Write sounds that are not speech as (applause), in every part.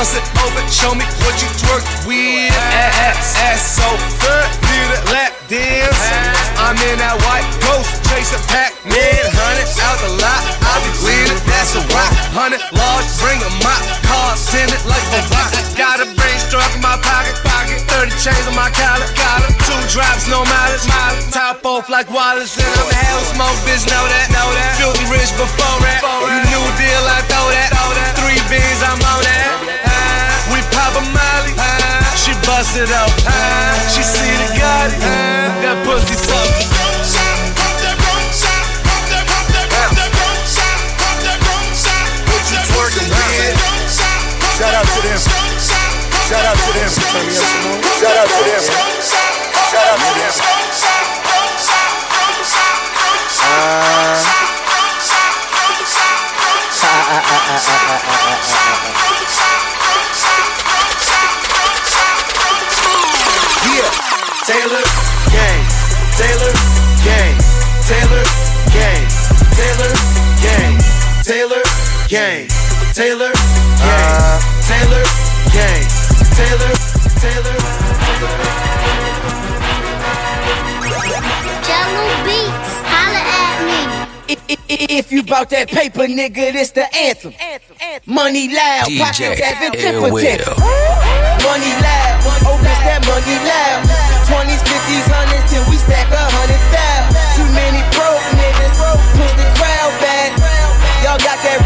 Bust it open, show me what you twerk with. Ass, ass so good, need a lap dance. I'm in that white ghost, chasing Pac-Man. Hundred out the lot, I be leading, that's a rock. Hundred large, bring a mop, cars tinted like a rock. Got a brain struck in my pocket, pocket. 30 chains on my collar, collar. Two drops, no mileage, mileage. Top off like Wallace, and I'm hell smoke, bitch, know that, know that. Filthy rich before that. You new deal, I throw that, throw that. Three beans, I'm on that. A molly, she bust it out. She see the Gotti, that pussy something. Shout out to them. Shout out to them. Shout out to them. Shout out to them. Uh. Yeah, Taylor Gang, Taylor Gang, Taylor Gang, Taylor Gang, Taylor Gang, Taylor Gang, Taylor Gang, Taylor, Taylor, Jello Beats, holla at me. If you bout that paper, nigga, this the anthem. Money loud, pockets having Ill temper Will. Money loud, oh, that money loud. 20s, 50s, 100s, till we stack a hundred thousand. Too many broke niggas, push the crowd back. Y'all got that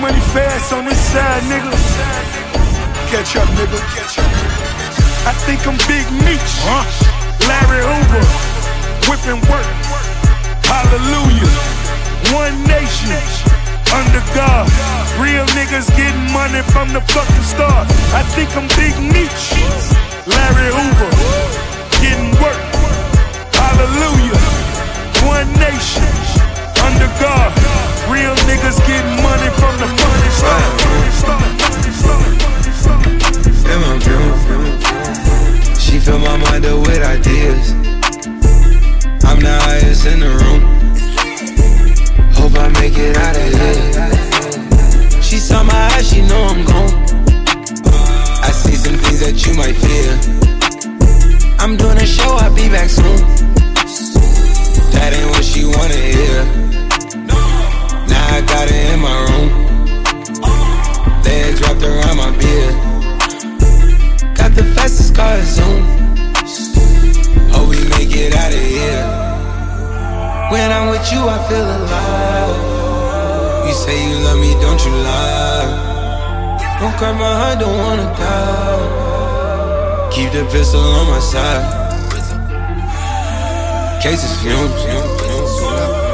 money fast on this side, nigga. Catch up, nigga. Catch up. I think I'm Big Meech. Larry Hoover. Whipping work. Hallelujah. One nation. Under God. Real niggas getting money from the fucking start. I think I'm Big Meech. Larry Hoover. Getting work. Hallelujah. One nation. Under God. Real niggas getting money from the start. Feel my view. She fill my mind up with ideas. I'm the highest in the room. Hope I make it out of here. She saw my eyes, she know I'm gone. I see some things that you might fear. I'm doing a show, I'll be back soon. That ain't what she wanna hear. I got it in my room. Legs wrapped around my beard. Got the fastest car, Zoom. Hope we make it out of here. When I'm with you, I feel alive. You say you love me, don't you lie? Don't cry my heart, don't wanna die. Keep the pistol on my side. Cases fumes.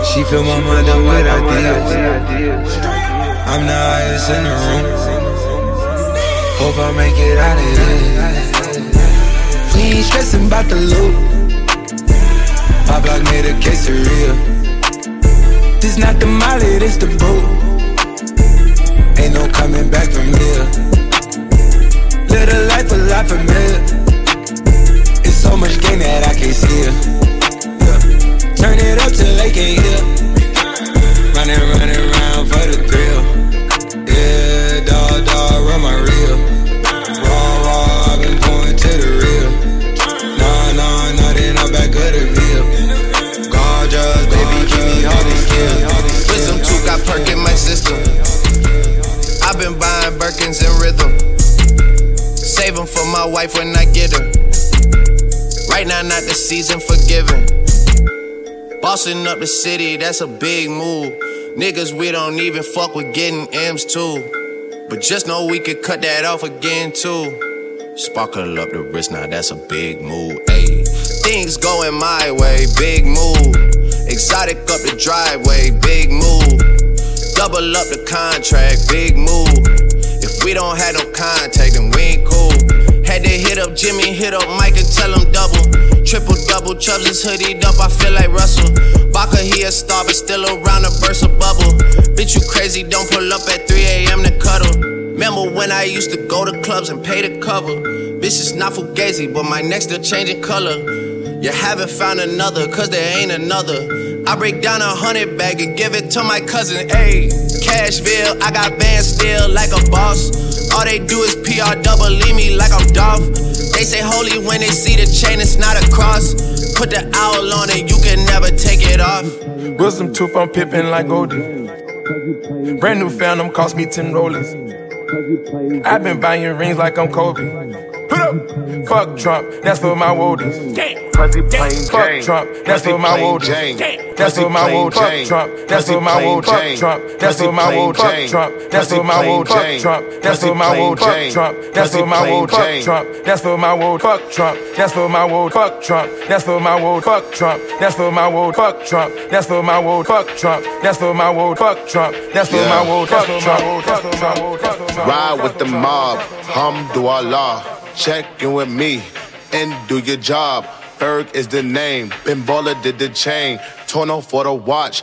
She fill my mind up with ideas. I'm the highest in the room. Hope I make it out of here. We ain't stressing about the loot. My block made a case of real. This not the molly, this the boot. Ain't no coming back from here. A life a lot familiar. It's so much gain that I can't see it. Turn it up till they can't hear. Running, running around for the thrill. Yeah, dog, dog, run my reel. Raw, raw, I've been going to the real. Nah, nah, nah, then I'm back of the veal. Gorgeous, baby, keep me hard to kill. Wisdom tooth got perk in my system. I've been buying Birkins in rhythm. Save them for my wife when I get her. Right now, not the season for giving. Bossing up the city, that's a big move. Niggas, we don't even fuck with getting M's too. But just know we could cut that off again too. Sparkle up the wrist, now that's a big move. Ayy, things going my way, big move. Exotic up the driveway, big move. Double up the contract, big move. If we don't have no contact, then we ain't cool. Had to hit up Jimmy, hit up Mike and tell him double. Triple double, Chubbs is hoodied up, I feel like Russell. Baka, he a star, but still around a burst of bubble. Bitch, you crazy, don't pull up at 3 a.m. to cuddle. Remember when I used to go to clubs and pay the cover? Bitch, it's not fugazi, but my neck still changing color. You haven't found another, cause there ain't another. I break down a hundred bag and give it to my cousin, ayy. Cashville, I got bands still like a boss. All they do is PR double, leave me like I'm Dolph. They say holy when they see the chain, it's not a cross. Put the owl on it, you can never take it off. Wisdom tooth, I'm pippin' like Goldie. Brand new phantom cost me 10 rollers. I've been buying rings like I'm Kobe. Put. Fuck Trump, that's for my woodies. Fuzzy plain Fuck Trump, that's for my plain That's for my plain. Fuck Trump. That's for my plain. Fuck Trump. That's for my plain. Fuck Trump. That's for my plain. Fuck Trump. That's for my plain. Fuck Trump. That's for my plain. Fuck Trump. That's for my wood. Fuck Trump. That's for my wood. Fuck Trump. That's for my wood. Fuck Trump. That's for my wood. Fuck Trump. That's for my wood. Fuck Trump. That's for my wood. Fuck Trump. That's for my wood. Fuck Trump. That's for my wood. That's for my wood. Ride with the mob, Hamdulillah. Check in with me and do your job. Ferg is the name. Ben did the chain. Torno for the watch.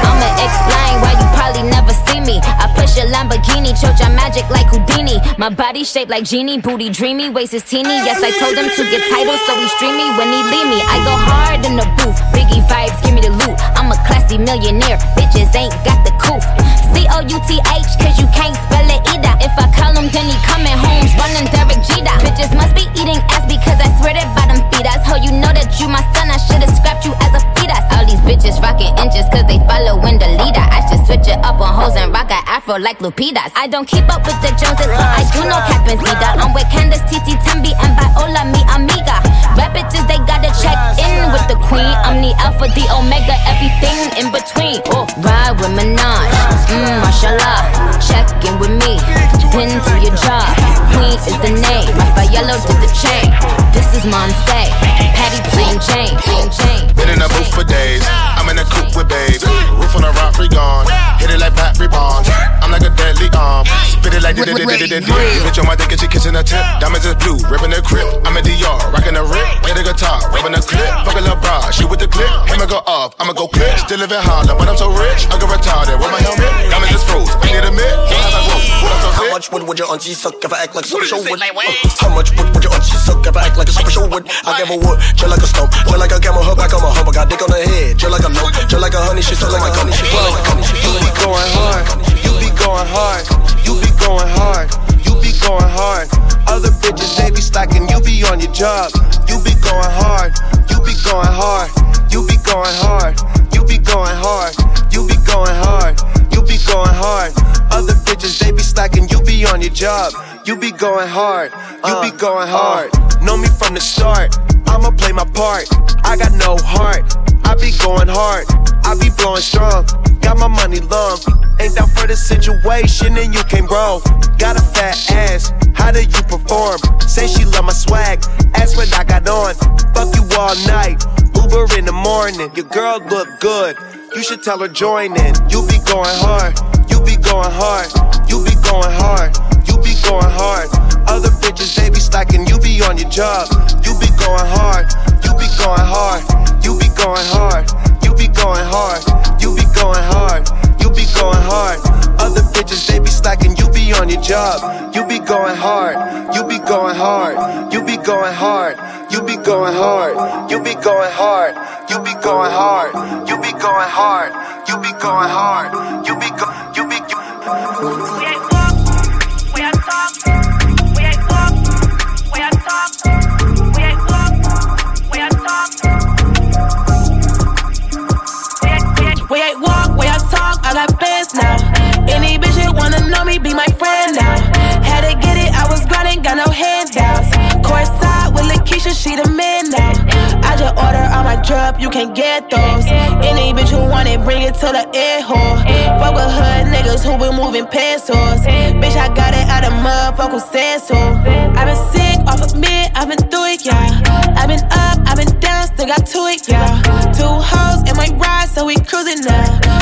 I'ma explain why you probably never see me. I push a Lamborghini, choke your magic like Houdini. My body shaped like genie, booty dreamy, waist is teeny. Yes, I told him to get titles, so he me when he leave me. I go hard in the booth, Biggie vibes, give me the loot. I'm a classy millionaire, bitches ain't got the coof. C O U T H, cause you can't spell it If I call him, then he coming home, running Derek Jeter. Bitches must be eating ass because I swear that bottom feed us. Ho, you know that you my son, I should've scrapped you as a fetus. All these bitches rocking inches cause they following the leader. I should switch it up on hoes and rock a afro like Lupitas. I don't keep up with the Joneses, but I do know Catherine Zeta. I'm with Candace, Titi, Tembi, and Viola, mi amiga. Rap bitches, they gotta check in with the queen. I'm the alpha, the omega, everything in between. Oh, ride with Minaj, then do your job. Queen is the name, Raffaello did the chain. This is Monse, Patty plain Jane. Been in the booth for days. Like did did did. Bitch on my dick and she kissing her tip. Diamonds is blue, ripping the crib. I'm a DR, rocking the rip. Play the guitar, rubbing the clip. Fuck a little bra, shoot with the clip. Hammer go off, I'ma go clip. Still live in Harlem, but I'm so rich. I get retarded with my helmet. Diamonds is froze. I need a mid. Don't have a rope. What I'm so How sick. much wood would your auntie suck if I act like a Super Show would? How much wood would your auntie suck if I act like a Super Show would? I give a wood, just like a stump, just like a camel, her back on my hump. I got dick on her head, just like a lump, just like a honey. She feel like a honey. She feel like a honey. She feel You like be going hard. You be going hard. You be going hard. You be going hard. Other bitches they be slacking. You be on your job. You be going hard. You be going hard. You be going hard. You be going hard. You be going hard. You be going hard. Other bitches they be slacking. You be on your job. you be going hard, you be going hard. Know me from the start, I'ma play my part. I got no heart, I be going hard, I be blowing strong. Got my money long, ain't down for the situation and you came bro. Got a fat ass, how do you perform? Say she love my swag, ask what I got on. Fuck you all night, Uber in the morning. Your girl look good, you should tell her join in. You be going hard, you be going hard, you be going hard, be going hard. Other bitches they be slacking, you be on your job. You be going hard, you be going hard, you be going hard, you be going hard, you be going hard, you be going hard. Other bitches they be slacking, you be on your job. You be going hard, you be going hard, you be going hard, you be going hard, you be going hard, you be going hard, you be going hard, you be going hard, you be go, you be. We talk, I bands now. Any bitch that wanna know me, be my friend now. Had to get it, I was grinding, got no handouts. Court side with Lakeisha, she the man now. I just order on my drop, you can get those. Any bitch who want it, bring it to the air hole. Fuck with hood niggas who been moving pesos. Bitch, I got it out of motherfucker said so. I been sick off of me, I been through it, yeah. I been up, I been down, still got to it, yeah. Two hoes in my ride, so we cruising now.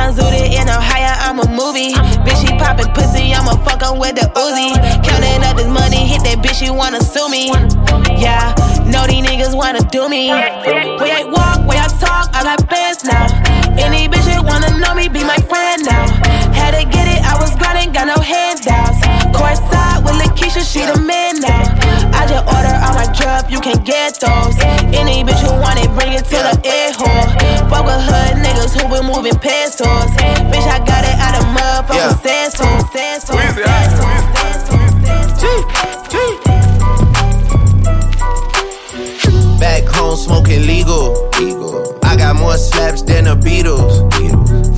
I'm in, I'm higher, I'm a movie. Bitch, she poppin' pussy, I'ma fuck 'em with the Uzi. Counting up this money, hit that bitch, she wanna sue me. Yeah, know these niggas wanna do me. We ain't walk, we I talk, I got bands now. Any bitch that wanna know me, be my friend now. Had to get it, I was grinding, got no handouts. Court side with Lakeisha, she the man now. I just order on my drop, you can get those. It, bring it to the air hole. Fuck with hood niggas who been moving pesos. Bitch, I got it out of motherfucking yeah. said so, said so, said so, said so. Back home smoking legal. legal. I got more slaps than the Beatles.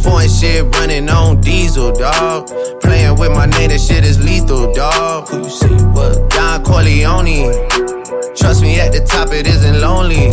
Foreign shit running on diesel, dog. Playing with my name, that shit is lethal, dog. Who you see? What? Don Corleone. Trust me, at the top it isn't lonely.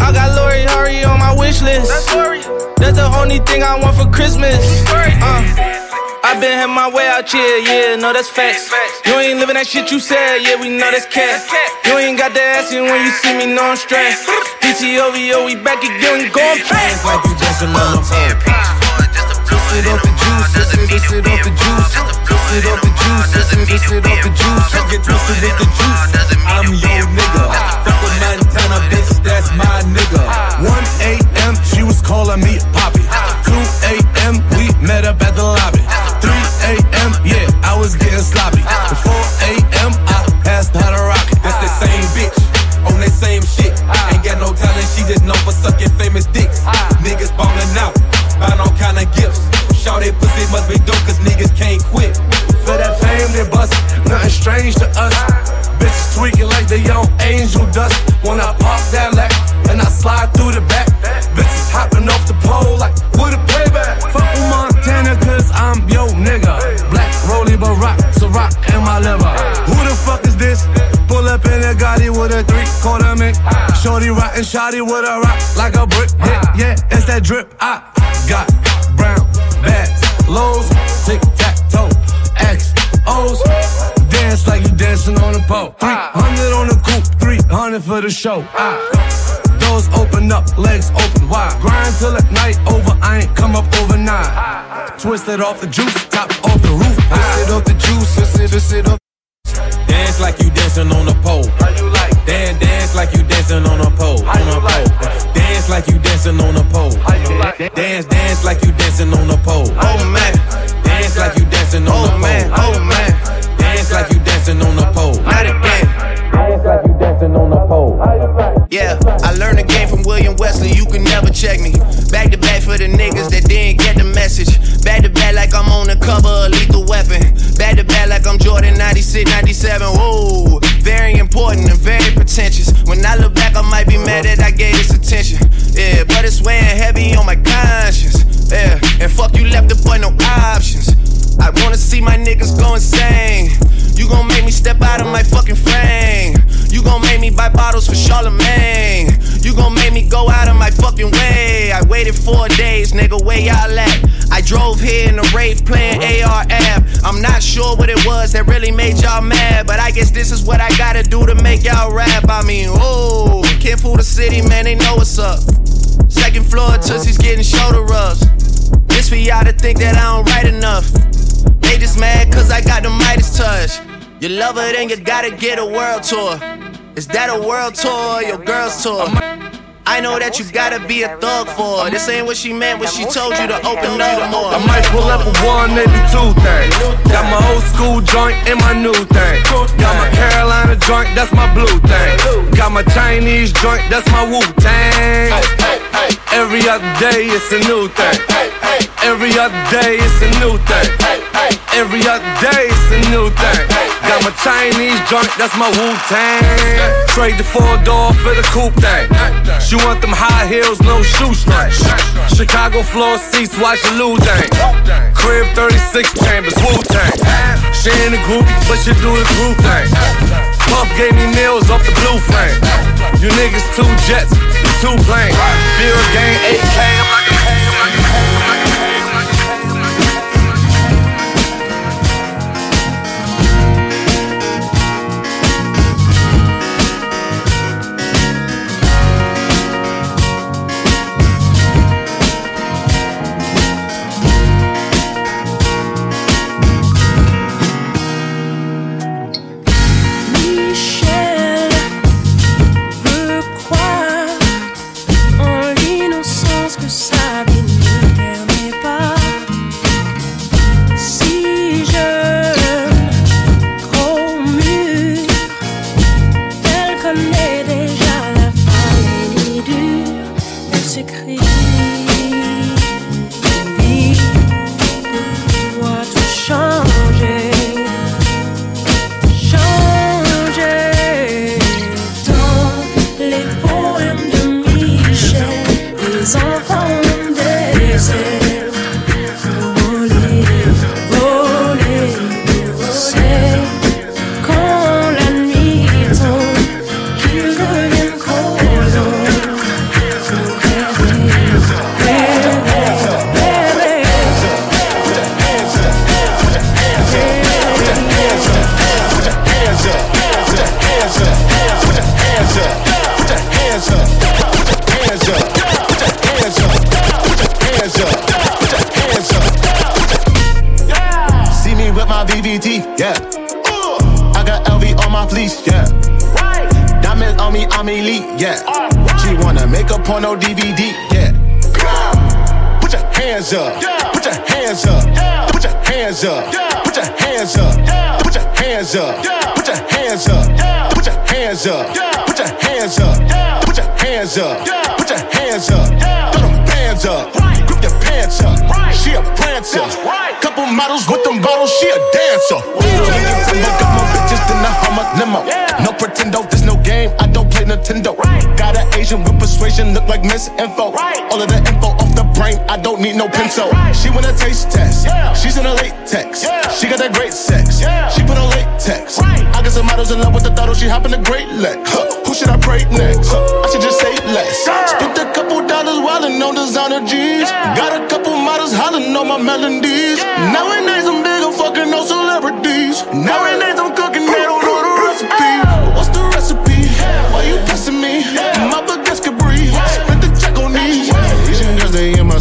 I got Lori Harvey on my wish list. That's Lori. That's the only thing I want for Christmas. Uh. I been had my way out here, yeah, no, that's facts. You ain't living that shit you said, yeah, we know that's cat. You ain't got the ass in when you see me, no, I'm stressed. DTOVO, we back again, going back. like you just a little 10 piece. Just sit off the juice, just sit, just sit off the juice. Sit off the juice, just sit off the juice. Just get twisted with the juice. I'm your nigga. Fuck with Montana, bitch, that's my nigga. 1 a.m. she was calling me Poppy. 2 a.m. we met up at the lobby. 3 a.m. yeah, I was getting sloppy. 4 a.m. I passed her the rocket. That's the same bitch on that same shit. Ain't got no talent, she just known for sucking famous dicks. Niggas ballin' out, buying all kind of gifts. Shout that pussy must be dope, cause niggas can't quit. Bust, nothing strange to us. Bitches tweaking like they on angel dust when I pop that lack and I slide through the back. Bitches hopping off the pole like, what a payback. Fuck with Montana, cause I'm yo nigga. Black Rolly Barack, Ciroc, in my liver. Who the fuck is this? Pull up in a Gotti with a three quarter mink. Shorty rockin' shotty with a rock like a brick. Yeah, yeah, it's that drip. I got brown bags, lows, tic tac toe, O's. Dance like you dancing on a pole. Ah. 300 on the coupe, 300 for the show. I Doors open up, legs open wide. Grind till at night over, I ain't come up overnight. Ah. Twisted off the juice, top off the roof. Twisted off the juice, twisted, twisted off. Dance like you dancing on a pole. How you like? Dance, dance like you dancing on a pole. How on a like? pole. Dance like you dancing on a pole. How you like? Dance, dance like you dancing on a pole. Oh man, Dance like you dancing on a oh pole. man, oh man. Dance like you dancing on a pole. Not again. Dance like you dancing on a pole. Yeah, I learned the game from William Wesley. You can never check me. Back to back for the niggas that didn't get the message. Back to back like I'm on the cover of Lethal Weapon. Back to back like I'm Jordan 96, 97. Whoa, very important and very pretentious. When I look back, I might be mad that I gave this attention. Yeah, but it's weighing heavy on my conscience. Yeah, and fuck you left the boy no options. I wanna see my niggas go insane. For Charlemagne. You gon' make me go out of my fucking way. I waited four days, nigga, where y'all at? I drove here in a Wraith playing AR-AB. I'm not sure what it was that really made y'all mad, but I guess this is what I gotta do to make y'all rap. I mean, oh, can't fool the city, man, they know what's up. Second floor, Tootsie's getting shoulder rubs. This for y'all to think that I don't write enough. They just mad cause I got the Midas touch. You love her, then you gotta get a world tour. Is that a world tour or your girl's tour? I know that you gotta be a thug for her. This ain't what she meant when she told you to open up more. I might pull up a one, maybe two things. Got my old school joint and my new thing. Got my Carolina joint, that's my blue thing. Got my Chinese joint, that's my Wu Tang. Every other day it's a new thing. Every other day it's a new thing. Every other day it's a new thing. Got my Chinese joint, that's my Wu Tang. Trade the four door for the coupe thing. She want them high heels, no shoestrings. Chicago floor seats, watch the Lou thing. Crib 36 chambers, Wu Tang. She ain't a groupie, but she do the group thing. Puff gave me meals off the blue frame. You niggas two jets, two planes. Beer gang 8K, I'm like a porno DVD, yeah. Put your hands up, put your hands up, put your hands up, put your hands up, put your hands up, put your hands up, put your hands up, put your hands up, put your hands up, put your hands up, throw them bands up, grip your pants up. She a prancer, couple models with them bottles, she a dancer. Got my bitches in the Hummer limo. No pretendo, there's no game, I don't play Nintendo. With persuasion, look like Miss Info. All of the info off the brain, I don't need no pencil. She want a taste test, she's in a latex. She got that great sex, she put on latex. I got some models in love with the throttle, she hop in the great leg. Huh, Who should I pray next? Huh, I should just say less. Spent a couple dollars wildin' on designer G's. Got a couple models hollering on my melodies. Nowadays I'm big, I'm fucking no celebrities. Nowadays I'm cooking,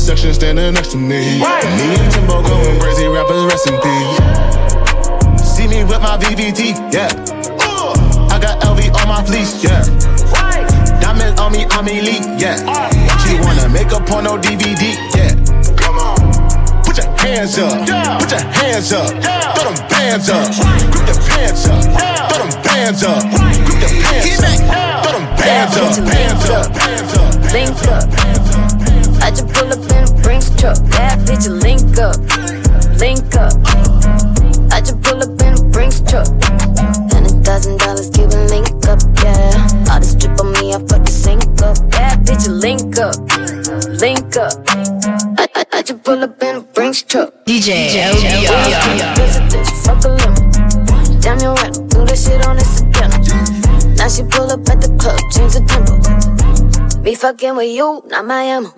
section standing next to me. Me and Timbo going crazy, rappers rest in peace. See me with my VVT, yeah. Uh. I got LV on my fleece, yeah. Diamonds on me, I'm elite, yeah. She wanna make a porno DVD, yeah. Come on. Put your hands up, put your hands up, throw them bands up, grip the pants up, throw them bands up, grip the pants up, throw them bands up, bands up, bands up. Link up. I just pull up in a Brinks truck. Bad bitch, link up. Link up. I just pull up in a Brinks truck. Hundred thousand dollars, give a link up, yeah. All this drip on me, I fuck the sink up. Bad bitch, link up. Link up. I, I, I just pull up in a Brinks truck. DJ Visitors, fuck a limit. Damn you right, do that shit on Instagram. Now she pull up at the club, change the tempo. Be fucking with you, not my ammo.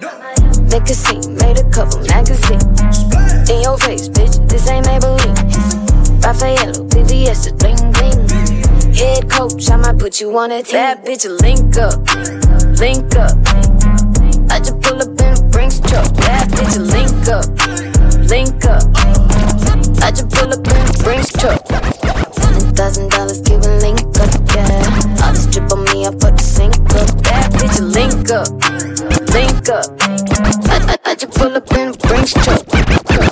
Make a scene, made a cover magazine. In your face, bitch, this ain't Maybelline. Raffaello, VVS, is bling bling. Head coach, I might put you on a team. Bad bitch, link up, link up. I just pull up in a Brinks truck. Bad bitch, link up, link up. I just pull up in a Brinks truck. Thousand dollars, a link up, yeah. All this drip on me, I put the sink up. Bad bitch, link up, link up. I, I, I just pull up in a Brinks truck.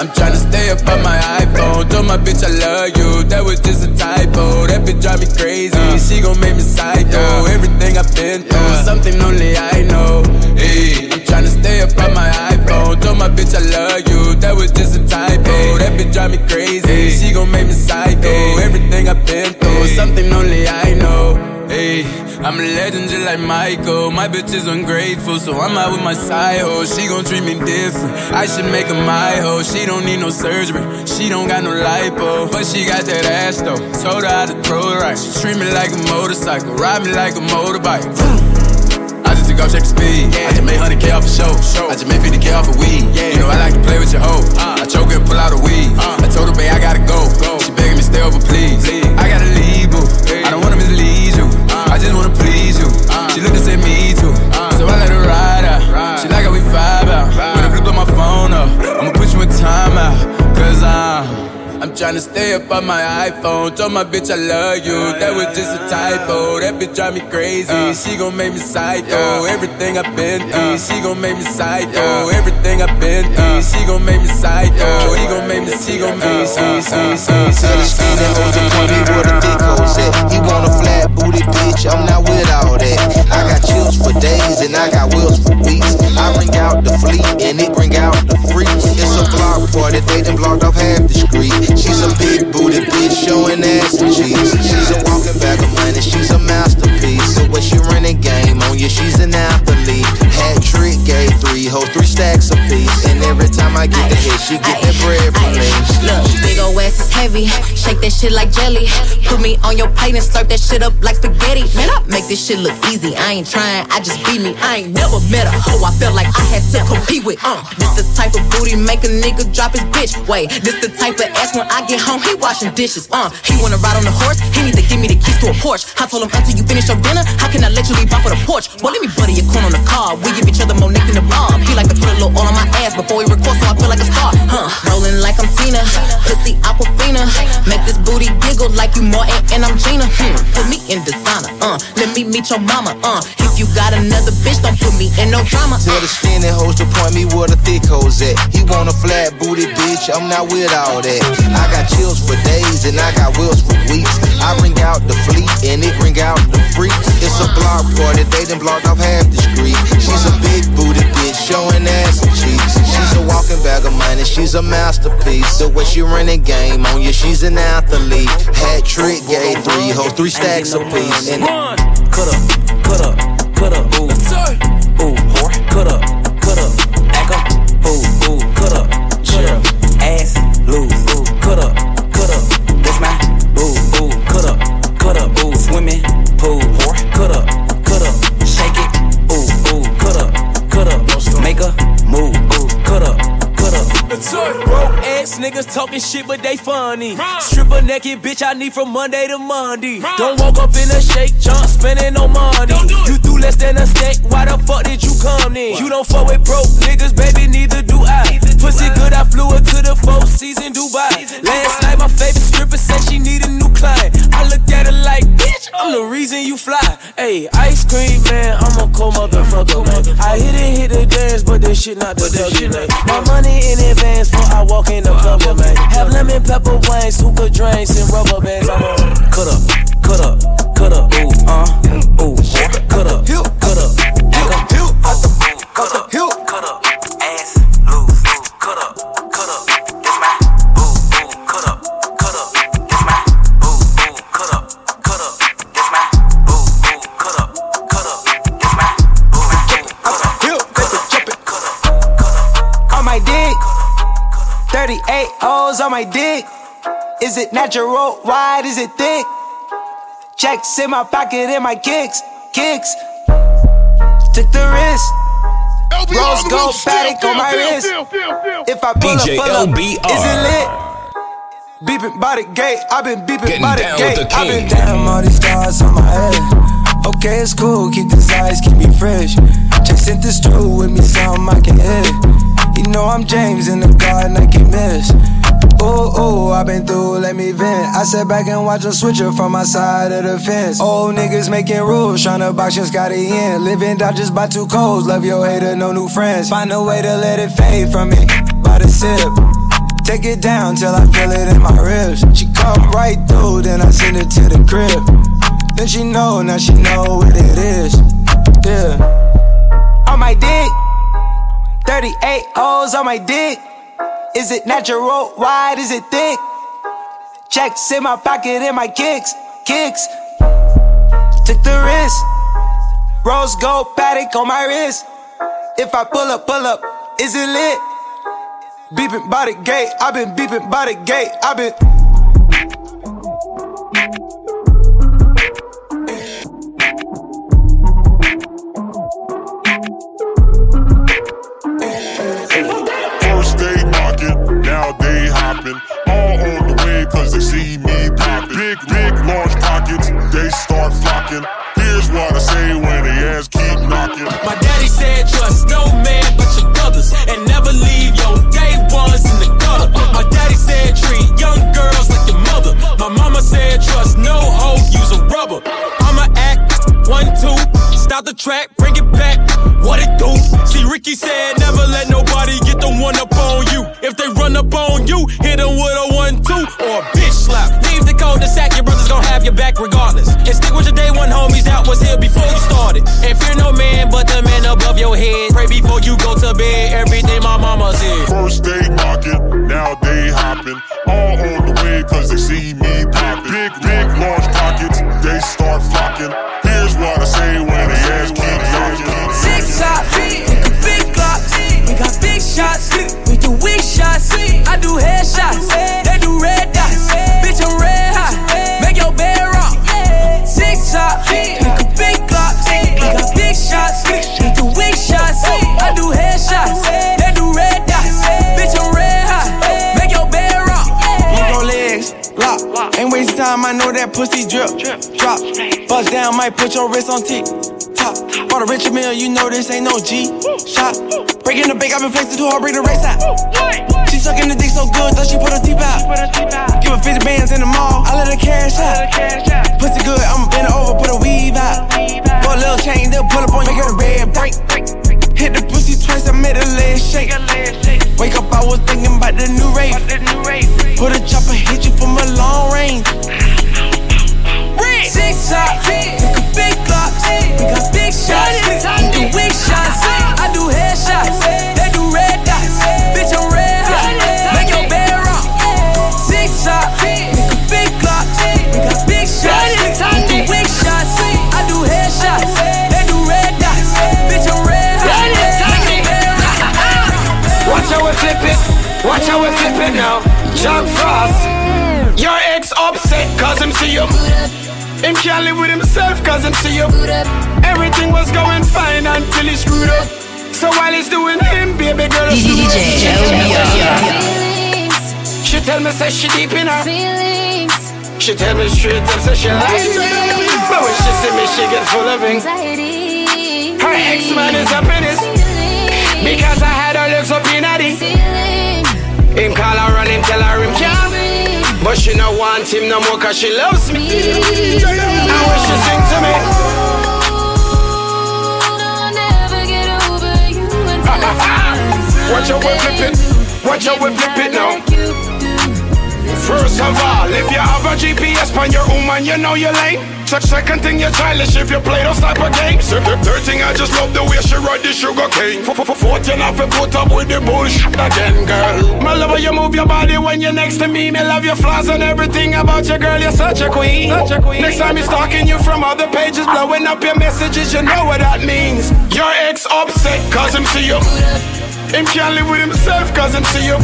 I'm tryna stay up on my iPhone. Told my bitch I love you. That was just a typo. That bitch drive me crazy. Uh. She gon' make me psycho. Everything I've been through, something only I know. Hey, I'm tryna stay up on my iPhone. Told my bitch I love you. That was just a typo. That bitch drive me crazy. She gon' make me psycho. Everything I've been through, something only I know. Hey, I'm a legend just like Michael. My bitch is ungrateful, so I'm out with my side hoe. She gon' treat me different. I should make her my hoe. She don't need no surgery. She don't got no lipo, but she got that ass though. Told her how to throw it right. She treat me like a motorcycle, ride me like a motorbike. I just took off, check the speed. I just made 100k off a show. I just made 50k off a weed. You know I like to play with your hoe. I choke and pull out a weed. I told her, babe, I gotta go. She begging me stay over, please. I gotta leave, boo. I don't wanna mislead you. I just wanna please you. She looked said me too. So I let her tryna stay up on my iPhone. Told my bitch I love you. That was just a typo. That bitch drive me crazy. Uh. She gon' make me psycho. Everything I've been through, she gon' make me psycho. Everything I've been through, she gon' make me psycho. He gon' make me, she gon' make me, see, see, see, see. where the dick hoes at. He want a flat booty bitch, I'm not with all that. I got chills for days and I got wheels for weeks. I bring out the fleet and it bring out the freaks. It's a block party, they done blocked off half the street. She's a big booty bitch showing ass and cheeks. She's a walking bag of money, she's a masterpiece. So when she running game on you, she's an athlete. Hat trick, gave three hoes, three stacks a piece. And every time I get the hit, she get that bread from me. Look, big ol' ass is heavy. Shake that shit like jelly. Put me on your plate and slurp that shit up like spaghetti. Man, I make this shit look easy. I ain't trying, I just be me. I ain't never met a hoe I felt like I had to compete with. Uh, this the type of booty make a nigga drop his bitch. Wait, this the type of ass when I get home, he washing dishes. Uh, he wanna ride on the horse, he need to give me the keys to a Porsche. I told him until you finish your dinner, how can I let you leave off of the porch? Well, let me butter your corn on the car. We give each other more neck than the bomb. He like to put a little oil on my ass before he records, so I feel like a star. Huh? Rolling like I'm Tina, pussy Aquafina. Make this booty giggle like you Martin and I'm Gina. Hmm. Put me in designer. Uh, let me meet your mama. Uh, If you got another bitch, don't put me in no drama. Tell the skinny hoes to point me where the thick hoes at. He want a flat booty bitch, I'm not with all that. I got chills for days and I got wheels for weeks. I bring out the fleet and it bring out the freaks. It's a block party, they done blocked off half the street. She's a big booty bitch, showing ass and cheeks. She's a walking bag of money, she's a masterpiece. The way she running game on you, she's an athlete. Hat trick, gay three hoes, three stacks apiece. And Cut up, cut up, cut up, ooh. Ooh, cut up, cut up, shit, but they funny. Stripper naked bitch, I need from Monday to Monday. Don't walk up in a shake, jump, spending no money. You do less than a steak, why the fuck did you come in? You don't fuck with broke niggas, baby, neither do I. Pussy good, I flew her to the four season Dubai. Last night, my favorite stripper said she need a new client. I looked at her like, bitch, I'm the reason you fly. Hey, ice cream, man, I'm a cold motherfucker, man. I hit it, hit the dance, but this shit not the shit, man. My money in advance before I walk in the club, man. Have lemon pepper wings, hookah drinks, and rubber bands. I'm a cut up, cut up, cut up, ooh, uh, ooh, cut up, cut up, cut up, cut up, cut up, ass 38 O's on my dick. Is it natural? Wide? Is it thick? Checks in my pocket and my kicks, kicks. Took the risk. Rose gold Patek on my wrist. If I pull DJ up, pull up, LBR. is it lit? Beeping by the gate, I've been beeping Getting by the gate. the I've been king. damn all these stars on my head. Okay, it's cool, keep the size, keep me fresh. Chasing this true with me, something I can hit. You know I'm James in the garden, I can miss. Ooh, ooh, i been through, let me vent. I sat back and watch them switch from my side of the fence. Old niggas making rules, tryna box just got in. Living dodges by two codes, love your hater, no new friends. Find a way to let it fade from me by the sip. Take it down till I feel it in my ribs. She come right through, then I send it to the crib. Then she know, now she know what it is. Yeah. On my dick, 38 O's on my dick. Is it natural? Wide? Is it thick? Checks in my pocket and my kicks, kicks. Took the risk. Rose gold Patek on my wrist. If I pull up, pull up, is it lit? Beeping by the gate, I've been beeping by the gate, I've been. Might put your wrist on tick. Top, bought a richer meal, you know this ain't no G. Shot, breaking the bank, I've been flexing too hard, break the race out. She sucking the dick so good, thought she put her teeth out. Give her 50 bands in the mall, I let her cash out. Pussy good, I'ma bend her over, put a weave out. Put a little chain, they'll pull up on you, a red break. Hit the pussy twice, I made a leg shake. Wake up, I was thinking about the new rate. Put a chopper, hit you from a long range. Six shots, we got big glocks, we got big shots, we do weak shots. I do headshots, they do red dots. Bitch, I'm red hot, make your bed rock. Six shots, we got big glocks, we got big shots, we do weak shots. I do headshots, they do red dots. Bitch, I'm red hot, make your bed rock. Watch how we flip it, watch how we flip it now. Jack Frost, your ex upset cause him see you. Him can't live with himself cause him see you. Everything was going fine until he screwed up. So while he's doing him, baby girl, is doing She tell me say she deep in her feelings. She tell me straight up say she like me. But when she see me, she get full of anxiety. Her ex-man is up in it Because I had her looks up in it Him call her and him tell her him can't But she not want him no more cause she loves me. And when she sing to me. (laughs) Watch how we flip it. Watch how we flip it now First of all, if you have a GPS on your woman, you know you're lame. Such second thing, you're childish if you play those type of games. Third, third thing, I just love the way she ride the sugar cane. Fourth, you have to put up with the bullshit again, girl. My love, you move your body when you're next to me. Me love your flaws and everything about you, girl. You're such a queen. Such a queen. Next time he's stalking you from other pages, blowing up your messages, you know what that means. Your ex upset cause him see you. Him can't live with himself cause him see you.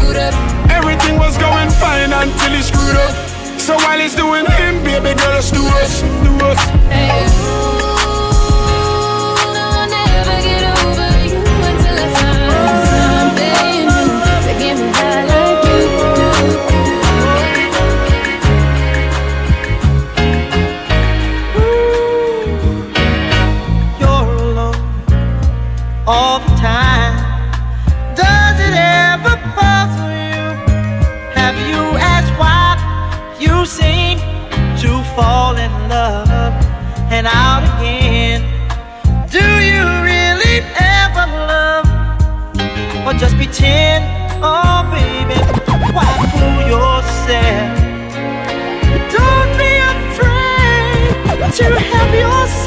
Everything was going fine until he screwed up. So while he's doing him, baby girl, let's do us, do us. Pretend? Oh, baby, why fool yourself? Don't be afraid to have yourself.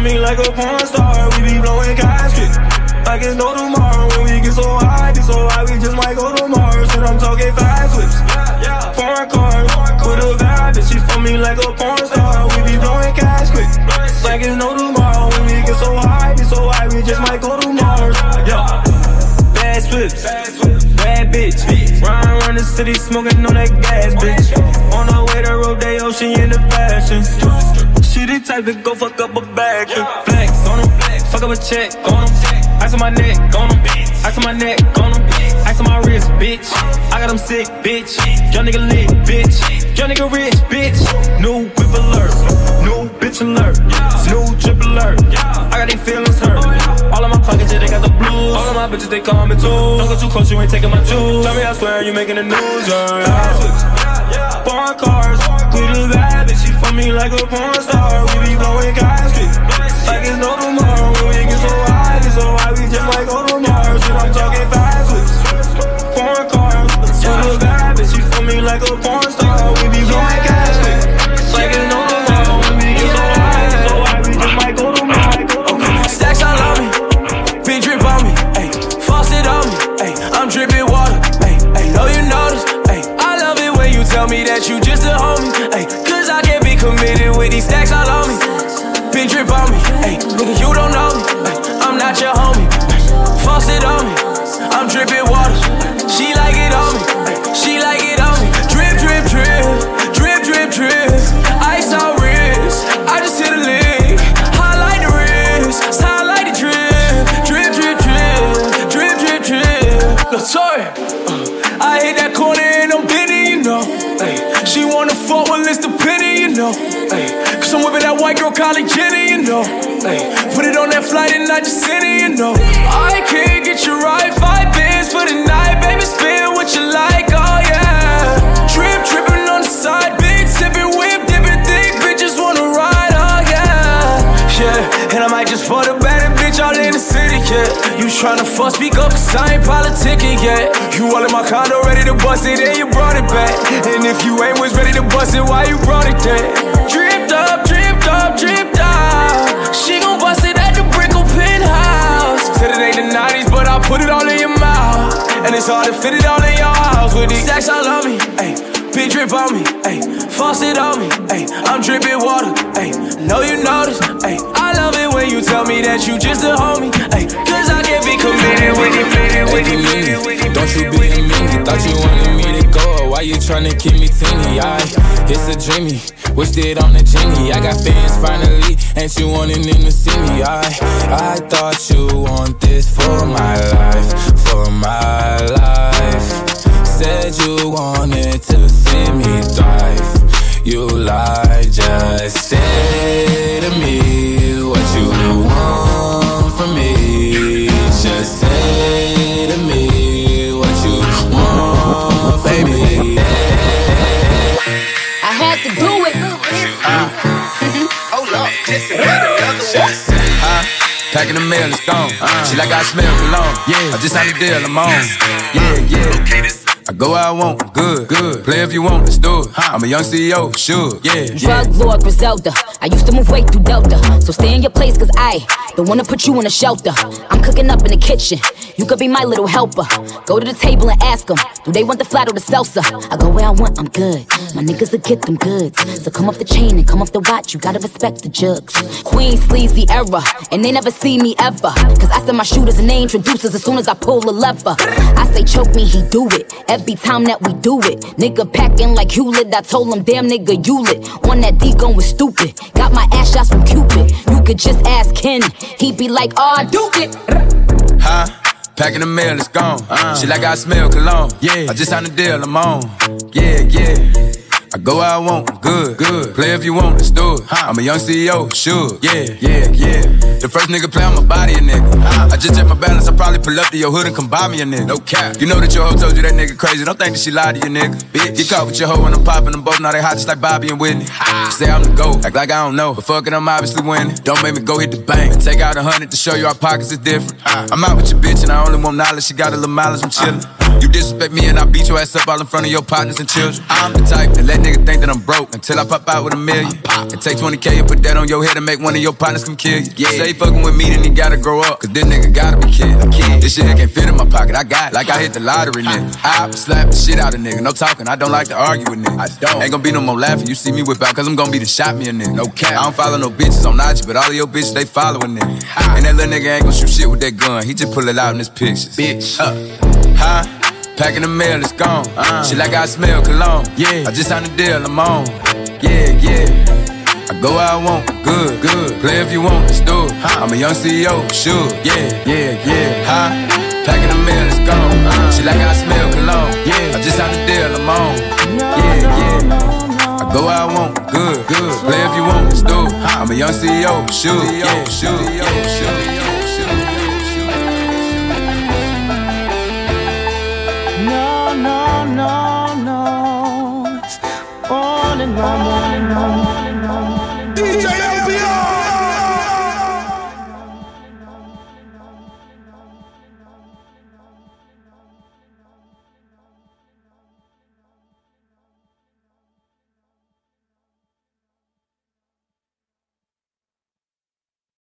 For me like a porn star. We be blowing caskets, like it's no tomorrow. When we get so high, be so high, we just might go to Mars. And I'm talking fast whips, foreign cars, with a vibe, and she for me like a porn star. We be blowing caskets, like it's no tomorrow. When we get so high, be so high, we just might go to Mars. Yeah. Bad swips, bad bitch. Run around the city smoking on that gas, bitch. On her way to Rodeo, she in the fashion. She the type to go fuck up a bag. Flex on him, fuck up a check on. I Ice on my neck, on them. Ice on my neck, on them. Ice on my wrist, bitch. I got them sick, bitch. Young nigga lit, bitch. Young nigga rich, bitch. New whip alert. New bitch alert. New drip alert. I got these feelings hurt. All of my pockets, yeah, they got the. All of my bitches, they call me too. Don't go too close, you ain't taking my juice. Tell me, I swear, you making the news, yeah. Foreign cars, with a bad bitch, she for me like a porn star. We be blowing caskets, like it's no tomorrow. When we get so high, get so high, we just might go yet. You all in my condo, ready to bust it, and you brought it back. And if you ain't was ready to bust it, why you brought it there? Dripped up, dripped up, dripped out. She gon' bust it at the Brickell penthouse. Said it ain't the 90s, but I put it all in your mouth. And it's hard to fit it all in your house with these stacks all on me, ayy. Big drip on me, ayy. Faucet on me, ayy. I'm dripping water, ayy. Know you notice, ayy. You tell me that you just a homie, ayy. Cause I can't be committed with you, committed with you, committed with you. Don't you be a meanie, thought you wanted me to go. Why you tryna keep me teeny? I, it's a dreamy, wished it on the genie. I got fans finally, ain't you wanting them to see me? I, I thought you want this for my life, for my life. Said you wanted to see me thrive. You lied, just say to me what you want from me. Just say to me what you want from me. I had to do it. Hold up, just Huh? Packing the mail, it's gone. Uh. She like I smell cologne. Yeah, I just signed a deal, I'm on. Yeah, yeah. I go where I want, good, good. Play if you want, let's do it. I'm a young CEO, sure, yeah, yeah. Drug Lord Griselda. I used to move weight through Delta. So stay in your place, cause I don't wanna put you in a shelter. I'm cooking up in the kitchen. You could be my little helper. Go to the table and ask them, do they want the flat or the salsa? I go where I want, I'm good. My niggas will get them goods. So come off the chain and come off the watch. You gotta respect the jugs. Queen sleazy era, and they never see me ever. Cause I send my shooters and they introducers as soon as I pull a lever. I say choke me, he do it. Every time that we do it. Nigga packing like Hewlett. I told him, damn nigga, you lit. On that D going stupid. Got my ass shots from Cupid. You could just ask Ken. He be like, oh, I do it. Huh? Packing the mail, it's gone. Uh-huh. She like I smell cologne. Yeah. I just signed a deal, I'm on. Yeah, yeah. I go where I want, good, good. Play if you want, let's do it. I'm a young CEO, sure. Yeah, yeah, yeah. The first nigga play on my body, a nigga. I just check my balance, I probably pull up to your hood and come buy me a nigga. No cap. You know that your hoe told you that nigga crazy. Don't think that she lied to you, nigga. Bitch. Get caught with your hoe and I'm popping them both. Now they hot just like Bobby and Whitney. Say I'm the GOAT, act like I don't know. But fuck it, I'm obviously winning. Don't make me go hit the bank. Take out a hundred to show you our pockets is different. I'm out with your bitch and I only want knowledge. She got a little mileage, I'm chillin'. You disrespect me and I beat your ass up all in front of your partners and children. I'm the type that let nigga think that I'm broke until I pop out with a million. And take 20k and put that on your head and make one of your partners come kill you. Yeah. Say fucking with me, then he gotta grow up. Cause this nigga gotta be kid. kid. This shit here can't fit in my pocket. I got it. Like I hit the lottery, nigga. I slap the shit out of nigga. No talking. I don't like to argue with niggas. I don't. Ain't gonna be no more laughing. You see me whip out, cause I'm gonna be the shot me a nigga. No cap. I don't follow no bitches on IG, but all of your bitches, they following nigga. And that little nigga ain't gonna shoot shit with that gun. He just pull it out in his pictures. Bitch. Uh, huh? huh? Packing the mail, it's gone. She like I smell cologne. Yeah. I just signed a deal, I'm on. Yeah, yeah. I go where I want, good, good. Play if you want, let's do it. I'm a young CEO, sure, yeah, yeah, yeah. Huh? Packing the mail, let's go. She like I smell cologne. Yeah, I just had the deal, I'm on. Yeah, yeah. I go where I want, good, good. Play if you want, let's do it. I'm a young CEO, sure, yeah, sure, yeah, sure. No, no, no, no. It's all in my mind. DJ.